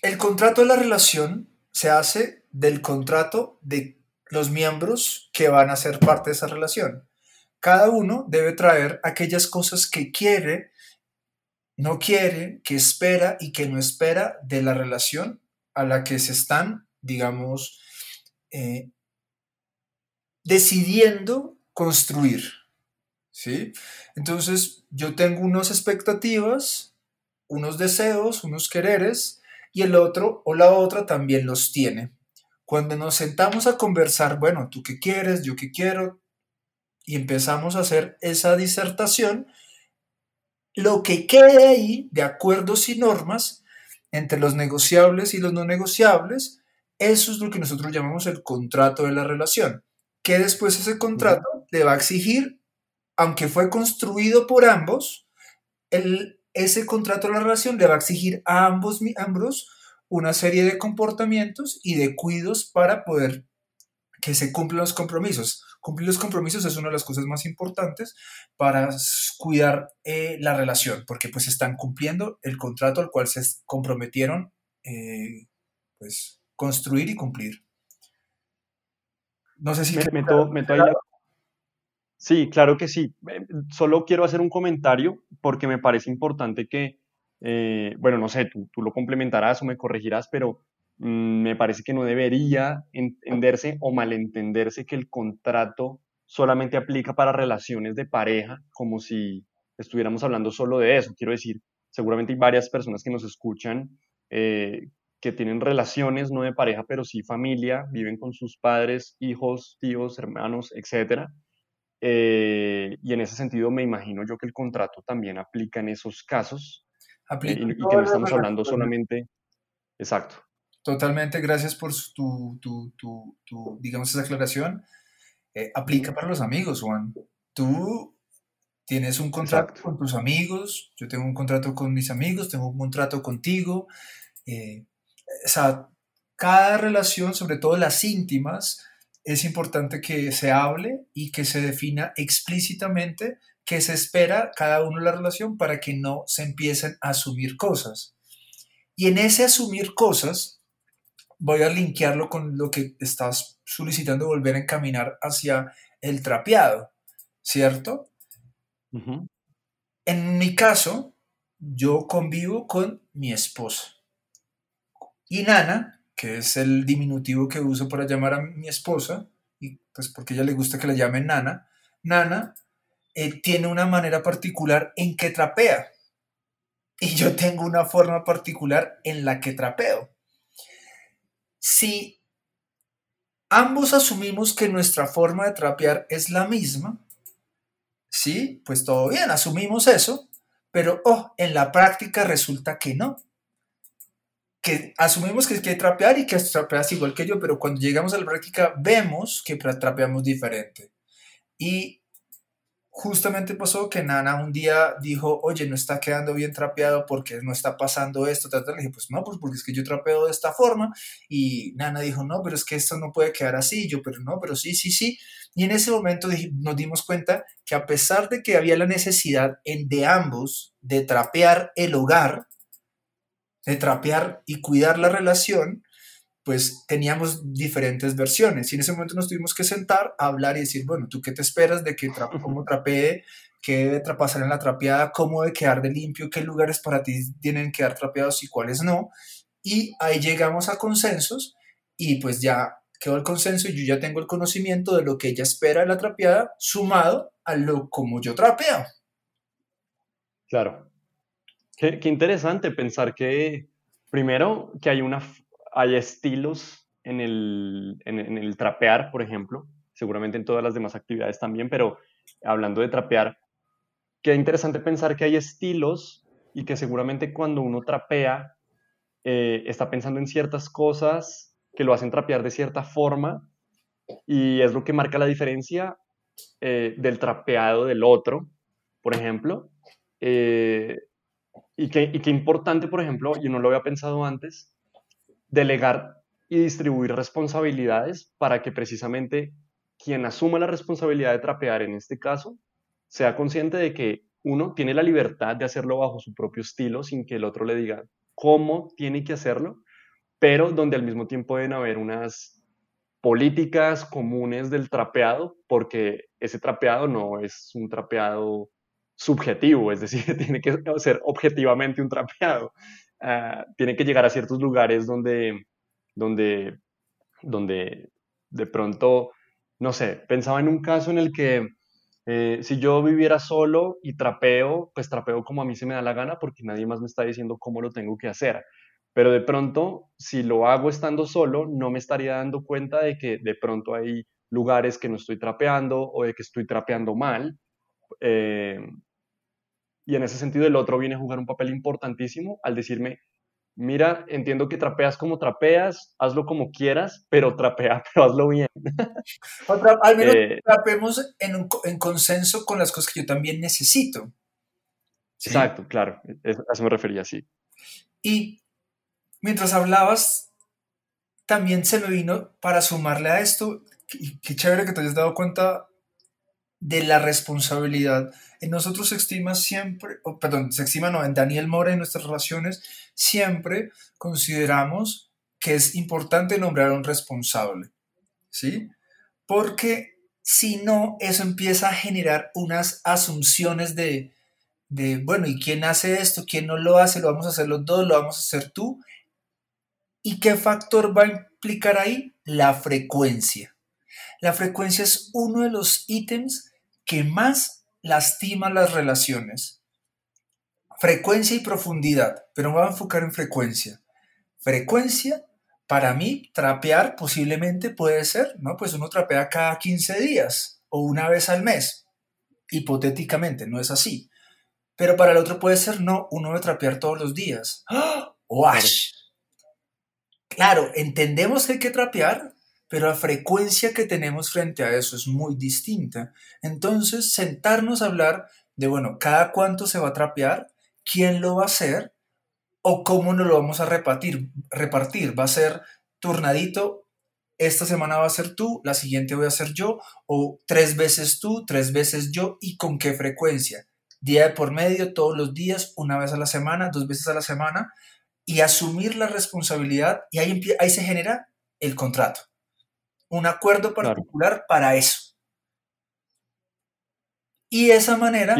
El contrato de la relación se hace del contrato de los miembros que van a ser parte de esa relación. Cada uno debe traer aquellas cosas que quiere, no quiere, que espera y que no espera de la relación a la que se están, digamos, eh, decidiendo construir. ¿Sí? Entonces, yo tengo unas expectativas unos deseos, unos quereres, y el otro o la otra también los tiene. Cuando nos sentamos a conversar, bueno, tú qué quieres, yo qué quiero, y empezamos a hacer esa disertación, lo que quede ahí de acuerdos y normas entre los negociables y los no negociables, eso es lo que nosotros llamamos el contrato de la relación, que después ese contrato le va a exigir, aunque fue construido por ambos, el ese contrato de la relación le va a exigir a ambos miembros una serie de comportamientos y de cuidos para poder que se cumplan los compromisos. Cumplir los compromisos es una de las cosas más importantes para cuidar eh, la relación, porque pues están cumpliendo el contrato al cual se comprometieron eh, pues construir y cumplir. No sé si... Me, me, Sí, claro que sí. Eh, solo quiero hacer un comentario porque me parece importante que, eh, bueno, no sé, tú, tú, lo complementarás o me corregirás, pero me parece que no debería entenderse o malentenderse que el contrato solamente aplica para relaciones de pareja, como si estuviéramos hablando solo de eso. Quiero decir, seguramente hay varias personas que nos escuchan eh, que tienen relaciones no de pareja, pero sí familia, viven con sus padres, hijos, tíos, hermanos, etcétera eh, y en ese sentido me imagino yo que el contrato también aplica en esos casos eh, y, que no estamos hablando solamente... Exacto. Totalmente, gracias por tu, tu, tu, tu digamos, esa aclaración. Eh, aplica para los amigos, Juan. Tú tienes un contrato con tus amigos, yo tengo un contrato con mis amigos, tengo un contrato contigo. o sea, cada relación, sobre todo las íntimas, es importante que se hable y que se defina explícitamente qué se espera cada uno de la relación para que no se empiecen a asumir cosas. Y en ese asumir cosas, voy a linkearlo con lo que estás solicitando volver a encaminar hacia el trapeado, ¿cierto? En mi caso, yo convivo con mi esposa. Y Nana que es el diminutivo que uso para llamar a mi esposa, y pues porque a ella le gusta que la llamen Nana, Nana eh, tiene una manera particular en que trapea. Y yo tengo una forma particular en la que trapeo. Si ambos asumimos que nuestra forma de trapear es la misma, sí, pues todo bien, asumimos eso, pero oh, en la práctica resulta que no que asumimos que quiere trapear y que trapeas igual que yo, pero cuando llegamos a la práctica vemos que trapeamos diferente. Y justamente pasó que Nana un día dijo, oye, no está quedando bien trapeado porque no está pasando esto, Le dije, pues no, pues porque es que yo trapeo de esta forma. Y Nana dijo, no, pero es que esto no puede quedar así. yo, pero no, pero sí, sí, sí. Y en ese momento nos dimos cuenta que a pesar de que había la necesidad en, de ambos de trapear el hogar, de trapear y cuidar la relación, pues teníamos diferentes versiones y en ese momento nos tuvimos que sentar a hablar y decir, bueno, ¿tú qué te esperas de que tra cómo trapee, qué debe pasar en la trapeada, cómo debe quedar de limpio, qué lugares para ti tienen que quedar trapeados y cuáles no? Y ahí llegamos a consensos y pues ya quedó el consenso y yo ya tengo el conocimiento de lo que ella espera de la trapeada sumado a lo como yo trapeo. Claro. Qué, qué interesante pensar que, primero, que hay una hay estilos en el, en, el trapear, por ejemplo, seguramente en todas las demás actividades también, pero hablando de trapear, qué interesante pensar que hay estilos y que seguramente cuando uno trapea eh, está pensando en ciertas cosas que lo hacen trapear de cierta forma y es lo que marca la diferencia eh, del trapeado del otro, por ejemplo. Eh, y, qué, y qué importante, por ejemplo, y no lo había pensado antes, delegar y distribuir responsabilidades para que precisamente quien asuma la responsabilidad de trapear en este caso sea consciente de que uno tiene la libertad de hacerlo bajo su propio estilo sin que el otro le diga cómo tiene que hacerlo, pero donde al mismo tiempo deben haber unas políticas comunes del trapeado, porque ese trapeado no es un trapeado subjetivo, es decir, tiene que ser objetivamente un trapeado. Ah, tiene que llegar a ciertos lugares donde, donde, donde de pronto, no sé, pensaba en un caso en el que eh, si yo viviera solo y trapeo, pues trapeo como a mí se me da la gana porque nadie más me está diciendo cómo lo tengo que hacer. Pero de pronto, si lo hago estando solo, no me estaría dando cuenta de que de pronto hay lugares que no estoy trapeando o de que estoy trapeando mal. Eh, y en ese sentido el otro viene a jugar un papel importantísimo al decirme, mira, entiendo que trapeas como trapeas, hazlo como quieras, pero trapea, pero hazlo bien. al menos eh, trapemos en, en, consenso con las cosas que yo también necesito. Exacto, claro, a eso me refería, sí. Y mientras hablabas, también se me vino para sumarle a esto, y qué chévere que te hayas dado cuenta de la responsabilidad. En nosotros se estima siempre, perdón, se estima no, en Daniel Mora en nuestras relaciones, siempre consideramos que es importante nombrar a un responsable, ¿sí? Porque si no, eso empieza a generar unas asunciones de, de, bueno, ¿y quién hace esto? ¿Quién no lo hace? ¿Lo vamos a hacer los dos? ¿Lo vamos a hacer tú? ¿Y qué factor va a implicar ahí? La frecuencia. La frecuencia es uno de los ítems que más lastima las relaciones. Frecuencia y profundidad, pero me voy a enfocar en frecuencia. Frecuencia, para mí, trapear posiblemente puede ser, ¿no? Pues uno trapea cada 15 días o una vez al mes. Hipotéticamente, no es así. Pero para el otro puede ser, no, uno debe trapear todos los días. ¡Ah! Claro, entendemos que hay que trapear, pero la frecuencia que tenemos frente a eso es muy distinta. Entonces, sentarnos a hablar de, bueno, cada cuánto se va a trapear, quién lo va a hacer o cómo nos lo vamos a repartir. repartir. Va a ser turnadito, esta semana va a ser tú, la siguiente voy a ser yo, o tres veces tú, tres veces yo, y con qué frecuencia. Día de por medio, todos los días, una vez a la semana, dos veces a la semana, y asumir la responsabilidad, y ahí, ahí se genera el contrato un acuerdo particular para eso. Y de esa manera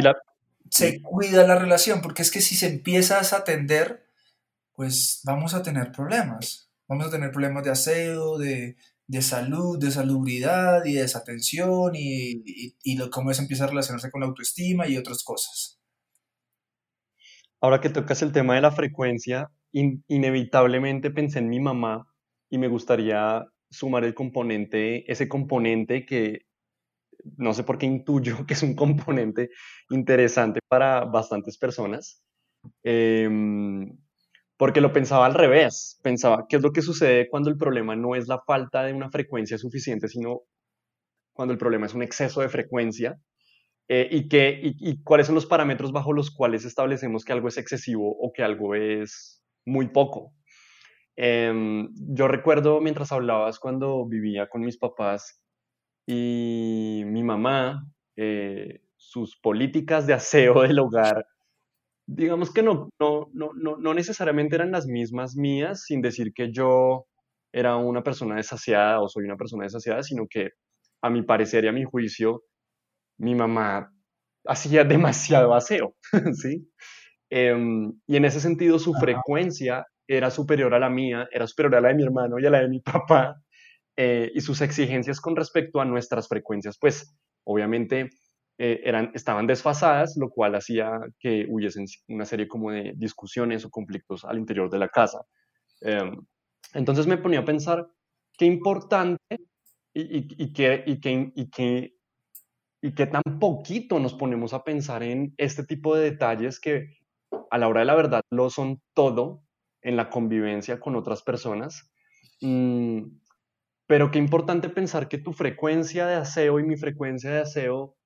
se cuida la relación, porque es que si se empieza a atender, pues vamos a tener problemas. Vamos a tener problemas de aseo, de, salud, de salubridad y de desatención y, y, cómo se empieza a relacionarse con la autoestima y otras cosas. Ahora que tocas el tema de la frecuencia, inevitablemente pensé en mi mamá y me gustaría sumar el componente, ese componente que no sé por qué intuyo que es un componente interesante para bastantes personas, em, porque lo pensaba al revés, pensaba, ¿qué es lo que sucede cuando el problema no es la falta de una frecuencia suficiente, sino cuando el problema es un exceso de frecuencia? eh, y, qué, y, cuáles son los parámetros bajo los cuales establecemos que algo es excesivo o que algo es muy poco. Em, yo recuerdo mientras hablabas cuando vivía con mis papás y mi mamá, eh, sus políticas de aseo del hogar, digamos que no, no, no, no necesariamente eran las mismas mías, sin decir que yo era una persona desasiada o soy una persona desasiada, sino que a mi parecer y a mi juicio, mi mamá hacía demasiado aseo, ¿sí? Em, y en ese sentido su frecuencia era superior a la mía, era superior a la de mi hermano y a la de mi papá, eh, y sus exigencias con respecto a nuestras frecuencias, pues obviamente eh, eran, estaban desfasadas, lo cual hacía que hubiesen una serie como de discusiones o conflictos al interior de la casa. Em, entonces me ponía a pensar qué importante y, y, qué, y, qué, y qué tan poquito nos ponemos a pensar en este tipo de detalles que a la hora de la verdad lo son todo en la convivencia con otras personas. Mm, pero qué importante pensar que tu frecuencia de aseo y mi frecuencia de aseo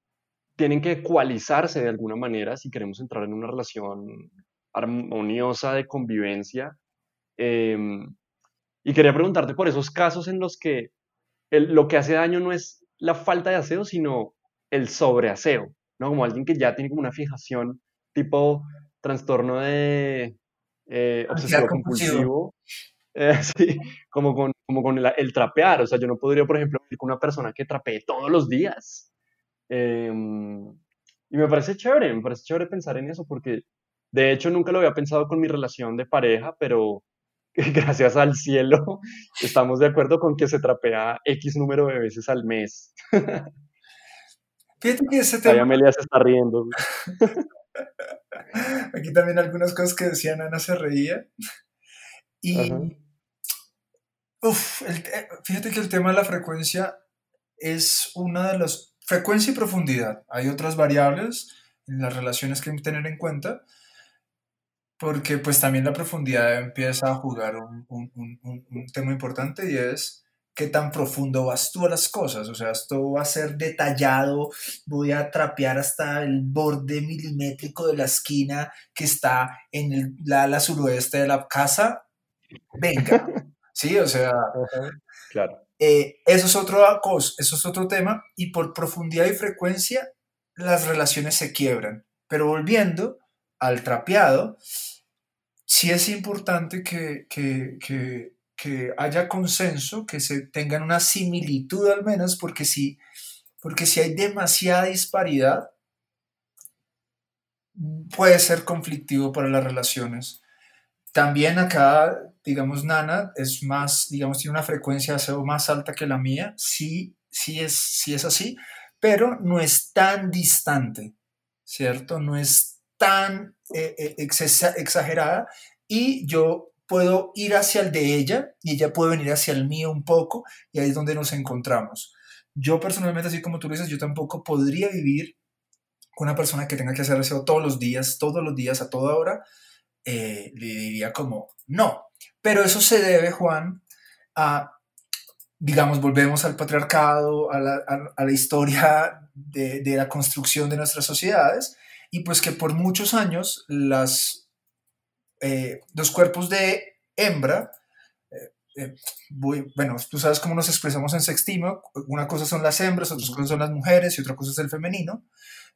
tienen que ecualizarse de alguna manera si queremos entrar en una relación armoniosa de convivencia. Em, y quería preguntarte por esos casos en los que lo que hace daño no es la falta de aseo, sino el sobreaseo, ¿no? Como alguien que ya tiene como una fijación tipo trastorno de eh, obsesivo compulsivo, eh, sí, como con, como con el, trapear, o sea, yo no podría, por ejemplo, ir con una persona que trapee todos los días. Em, y me parece chévere, me parece chévere pensar en eso, porque de hecho nunca lo había pensado con mi relación de pareja, pero gracias al cielo estamos de acuerdo con que se trapea X número de veces al mes. Fíjate que ese tema... Amelia se está riendo. Aquí también algunas cosas que decían Ana se reía. Y... Uf, eh, fíjate que el tema de la frecuencia es una de las... Frecuencia y profundidad. Hay otras variables en las relaciones que hay que tener en cuenta, porque pues también la profundidad empieza a jugar un, un, un, un tema importante y es qué tan profundo vas tú a las cosas. O sea, esto va a ser detallado, voy a trapear hasta el borde milimétrico de la esquina que está en el la suroeste de la casa. Venga, sí, o sea, claro. Eh, eso es otro cosa, eso es otro tema y por profundidad y frecuencia las relaciones se quiebran. Pero volviendo al trapeado, sí es importante que, que, que que haya consenso, que se tengan una similitud al menos, porque si, porque si hay demasiada disparidad, puede ser conflictivo para las relaciones. También acá, digamos, Nana es más, digamos, tiene una frecuencia de aseo más alta que la mía, sí, sí es, sí es así, pero no es tan distante, ¿cierto? No es tan eh, eh, exagerada y yo puedo ir hacia el de ella y ella puede venir hacia el mío un poco y ahí es donde nos encontramos. Yo personalmente, así como tú dices, yo tampoco podría vivir con una persona que tenga que hacer eso todos los días, todos los días, a toda hora. Eh, le diría como, no. Pero eso se debe, Juan, a, digamos, volvemos al patriarcado, a la, a, la historia de, de la construcción de nuestras sociedades y pues que por muchos años las eh, los cuerpos de hembra, eh, eh, bueno, tú sabes cómo nos expresamos en sextima, una cosa son las hembras, otras cosas son las mujeres y otra cosa es el femenino,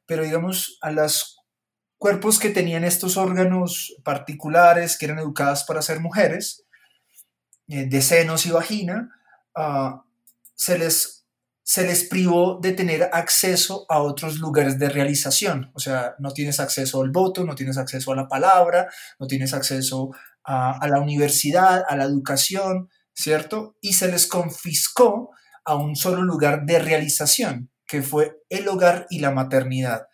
pero digamos, a los cuerpos que tenían estos órganos particulares, que eran educadas para ser mujeres, de senos y vagina, ah, se les se les privó de tener acceso a otros lugares de realización. O sea, no tienes acceso al voto, no tienes acceso a la palabra, no tienes acceso a, la universidad, a la educación, ¿cierto? Y se les confiscó a un solo lugar de realización, que fue el hogar y la maternidad.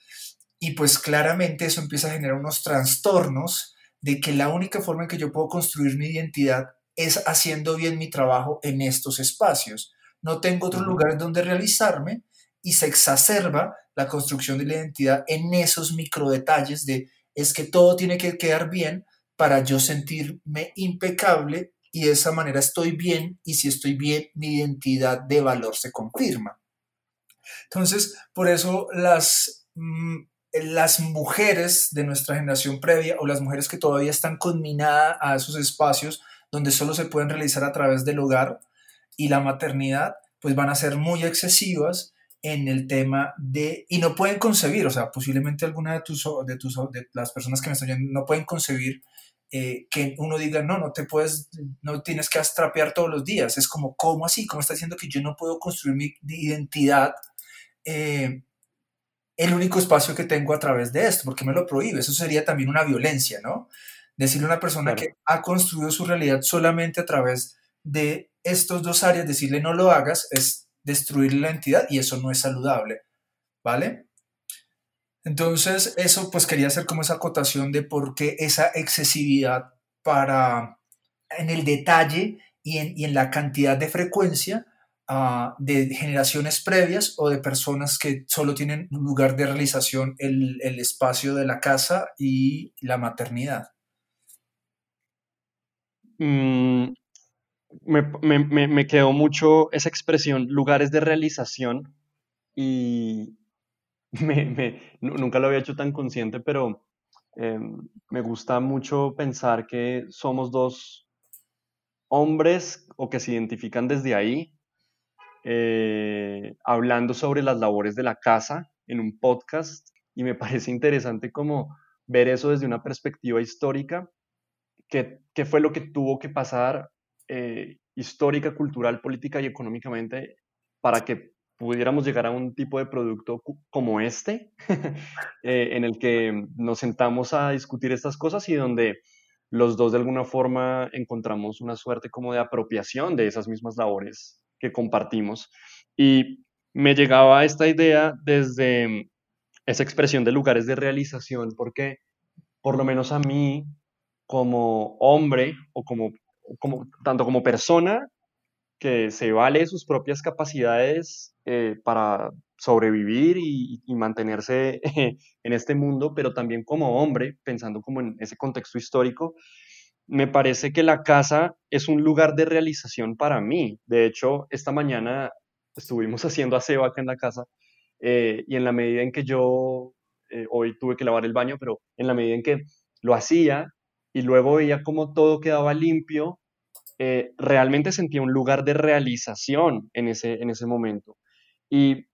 Y pues claramente eso empieza a generar unos trastornos de que la única forma en que yo puedo construir mi identidad es haciendo bien mi trabajo en estos espacios no tengo otro lugar donde realizarme y se exacerba la construcción de la identidad en esos micro detalles de es que todo tiene que quedar bien para yo sentirme impecable y de esa manera estoy bien y si estoy bien mi identidad de valor se confirma. Entonces, por eso las mm, las mujeres de nuestra generación previa o las mujeres que todavía están conminadas a esos espacios donde solo se pueden realizar a través del hogar y la maternidad, pues van a ser muy excesivas en el tema de, y no pueden concebir, o sea, posiblemente alguna de tus, de tus, de las personas que me están oyendo no pueden concebir eh, que uno diga, no, no te puedes, no tienes que astrapear todos los días. Es como, ¿cómo así? ¿Cómo está diciendo que yo no puedo construir mi identidad? Eh, el único espacio que tengo a través de esto, porque me lo prohíbe. Eso sería también una violencia, ¿no? Decirle a una persona que ha construido su realidad solamente a través de estos dos áreas, decirle no lo hagas, es destruir la entidad y eso no es saludable, ¿vale? Entonces, eso pues quería hacer como esa acotación de por qué esa excesividad para en el detalle y en, la cantidad de frecuencia ah, de generaciones previas o de personas que solo tienen lugar de realización el, el espacio de la casa y la maternidad. Mm, me, me, quedó mucho esa expresión, lugares de realización, y me, nunca lo había hecho tan consciente, pero em, me gusta mucho pensar que somos dos hombres o que se identifican desde ahí, eh, hablando sobre las labores de la casa en un podcast, y me parece interesante como ver eso desde una perspectiva histórica, qué, qué fue lo que tuvo que pasar eh, histórica, cultural, política y económicamente para que pudiéramos llegar a un tipo de producto como este, eh, en el que nos sentamos a discutir estas cosas y donde los dos de alguna forma encontramos una suerte como de apropiación de esas mismas labores que compartimos. Y me llegaba esta idea desde esa expresión de lugares de realización, porque por lo menos a mí, como hombre o como como, tanto como persona que se vale sus propias capacidades eh, para sobrevivir y, mantenerse en este mundo, pero también como hombre, pensando como en ese contexto histórico, me parece que la casa es un lugar de realización para mí. De hecho, esta mañana estuvimos haciendo aseo acá en la casa eh, y en la medida en que yo, eh, hoy tuve que lavar el baño, pero en la medida en que lo hacía, y luego veía cómo todo quedaba limpio, eh, realmente sentía un lugar de realización en ese, en ese momento. Y,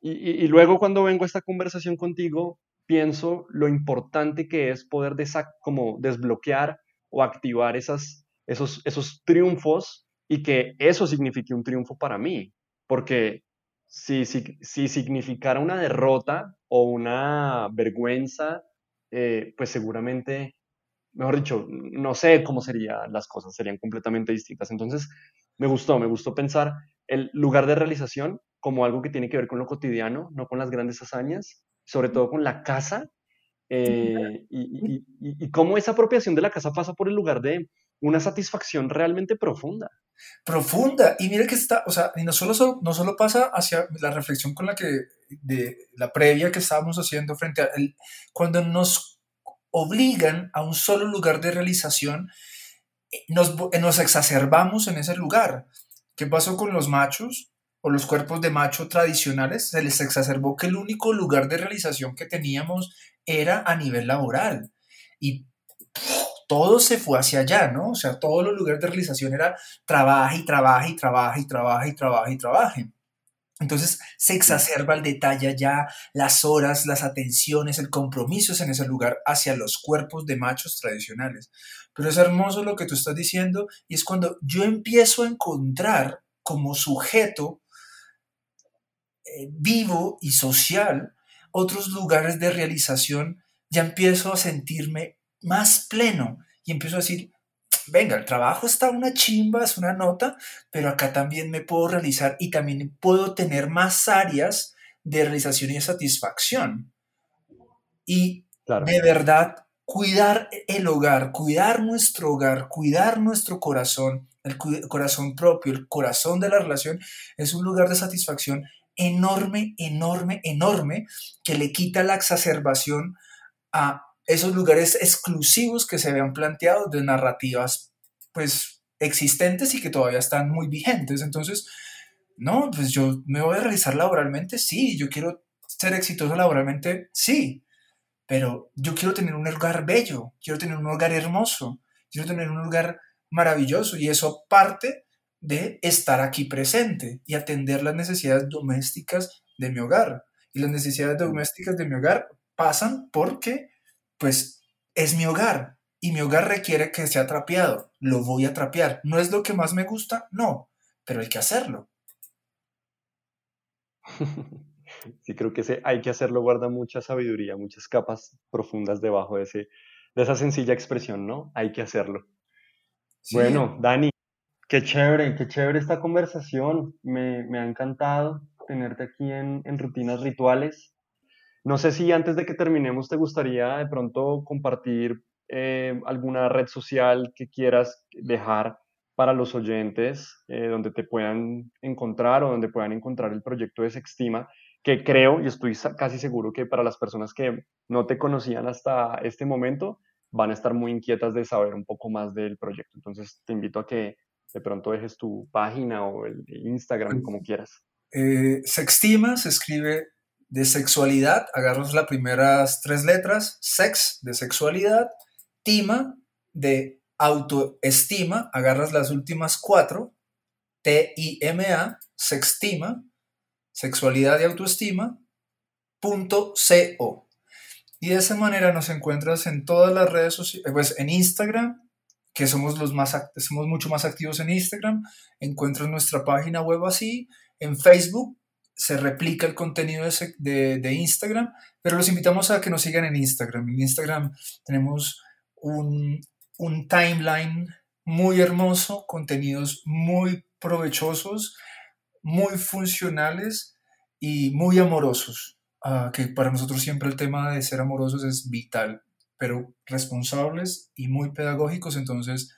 y, luego cuando vengo a esta conversación contigo, pienso lo importante que es poder como desbloquear o activar esas, esos, esos triunfos y que eso signifique un triunfo para mí, porque si, si, si significara una derrota o una vergüenza, eh, pues seguramente mejor dicho, no sé cómo serían las cosas, serían completamente distintas. Entonces, me gustó, me gustó pensar el lugar de realización como algo que tiene que ver con lo cotidiano, no con las grandes hazañas, sobre todo con la casa, eh, y, y, cómo esa apropiación de la casa pasa por el lugar de una satisfacción realmente profunda. Profunda, y mire que está, o sea, y no solo, no solo pasa hacia la reflexión con la que, de la previa que estábamos haciendo frente a, el, cuando nos obligan a un solo lugar de realización, eh, nos, eh, nos exacerbamos en ese lugar. ¿Qué pasó con los machos o los cuerpos de macho tradicionales? Se les exacerbó que el único lugar de realización que teníamos era a nivel laboral. Y todo se fue hacia allá, ¿no? O sea, todos los lugares de realización era trabaja y trabaja y trabaja y trabaja y trabaja y trabaja. Entonces se exacerba el detalle ya, las horas, las atenciones, el compromiso es en ese lugar hacia los cuerpos de machos tradicionales. Pero es hermoso lo que tú estás diciendo y es cuando yo empiezo a encontrar como sujeto eh, vivo y social otros lugares de realización, ya empiezo a sentirme más pleno y empiezo a decir, venga, el trabajo está una chimba, es una nota, pero acá también me puedo realizar y también puedo tener más áreas de realización y de satisfacción. Y de verdad, cuidar el hogar, cuidar nuestro hogar, cuidar nuestro corazón, el corazón propio, el corazón de la relación, es un lugar de satisfacción enorme, enorme, enorme, que le quita la exacerbación a esos lugares exclusivos que se habían planteado de narrativas pues existentes y que todavía están muy vigentes. Entonces, no, pues yo me voy a realizar laboralmente, sí, yo quiero ser exitoso laboralmente, sí, pero yo quiero tener un hogar bello, quiero tener un hogar hermoso, quiero tener un hogar maravilloso y eso parte de estar aquí presente y atender las necesidades domésticas de mi hogar. Y las necesidades domésticas de mi hogar pasan porque, pues, es mi hogar y mi hogar requiere que sea trapeado. Lo voy a trapear. ¿No es lo que más me gusta? No, pero hay que hacerlo. Sí, creo que ese hay que hacerlo guarda mucha sabiduría, muchas capas profundas debajo de, ese, de esa sencilla expresión, ¿no? Hay que hacerlo. Bueno, Dani, qué chévere, qué chévere esta conversación. Me, me ha encantado tenerte aquí en, en, Rutinas Rituales. No sé si antes de que terminemos te gustaría de pronto compartir eh, alguna red social que quieras dejar para los oyentes, eh, donde te puedan encontrar o donde puedan encontrar el proyecto de Sextima, que creo y estoy casi seguro que para las personas que no te conocían hasta este momento, van a estar muy inquietas de saber un poco más del proyecto. Entonces te invito a que de pronto dejes tu página o el Instagram, como quieras. Eh, sextima se escribe de sexualidad, agarras las primeras tres letras, sex de sexualidad, tima de autoestima, agarras las últimas cuatro, T-I-M-A, sextima, sexualidad y autoestima, punto C-O. Y de esa manera nos encuentras en todas las redes sociales, pues en Instagram, que somos los más somos mucho más activos en Instagram, encuentras nuestra página web así, en Facebook se replica el contenido de, de, Instagram, pero los invitamos a que nos sigan en Instagram. En Instagram tenemos un, un timeline muy hermoso, contenidos muy provechosos, muy funcionales y muy amorosos. Ah, que para nosotros siempre el tema de ser amorosos es vital, pero responsables y muy pedagógicos. Entonces,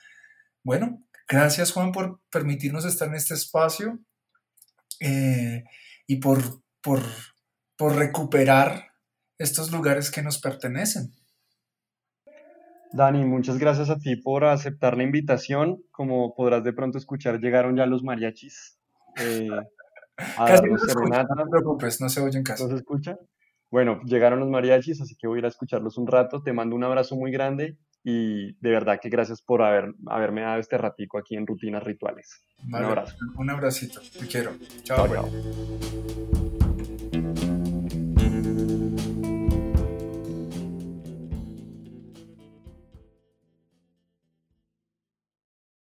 bueno, gracias Juan por permitirnos estar en este espacio eh, y por, por, por recuperar estos lugares que nos pertenecen. Dani, muchas gracias a ti por aceptar la invitación. Como podrás de pronto escuchar, llegaron ya los mariachis. Eh, Casi no te preocupes, no se oyen casi. ¿No se escucha? Bueno, llegaron los mariachis, así que voy a ir a escucharlos un rato. Te mando un abrazo muy grande y de verdad que gracias por haber, haberme dado este ratico aquí en Rutinas Rituales. un abrazo. Un abracito, te quiero. Chao. chao.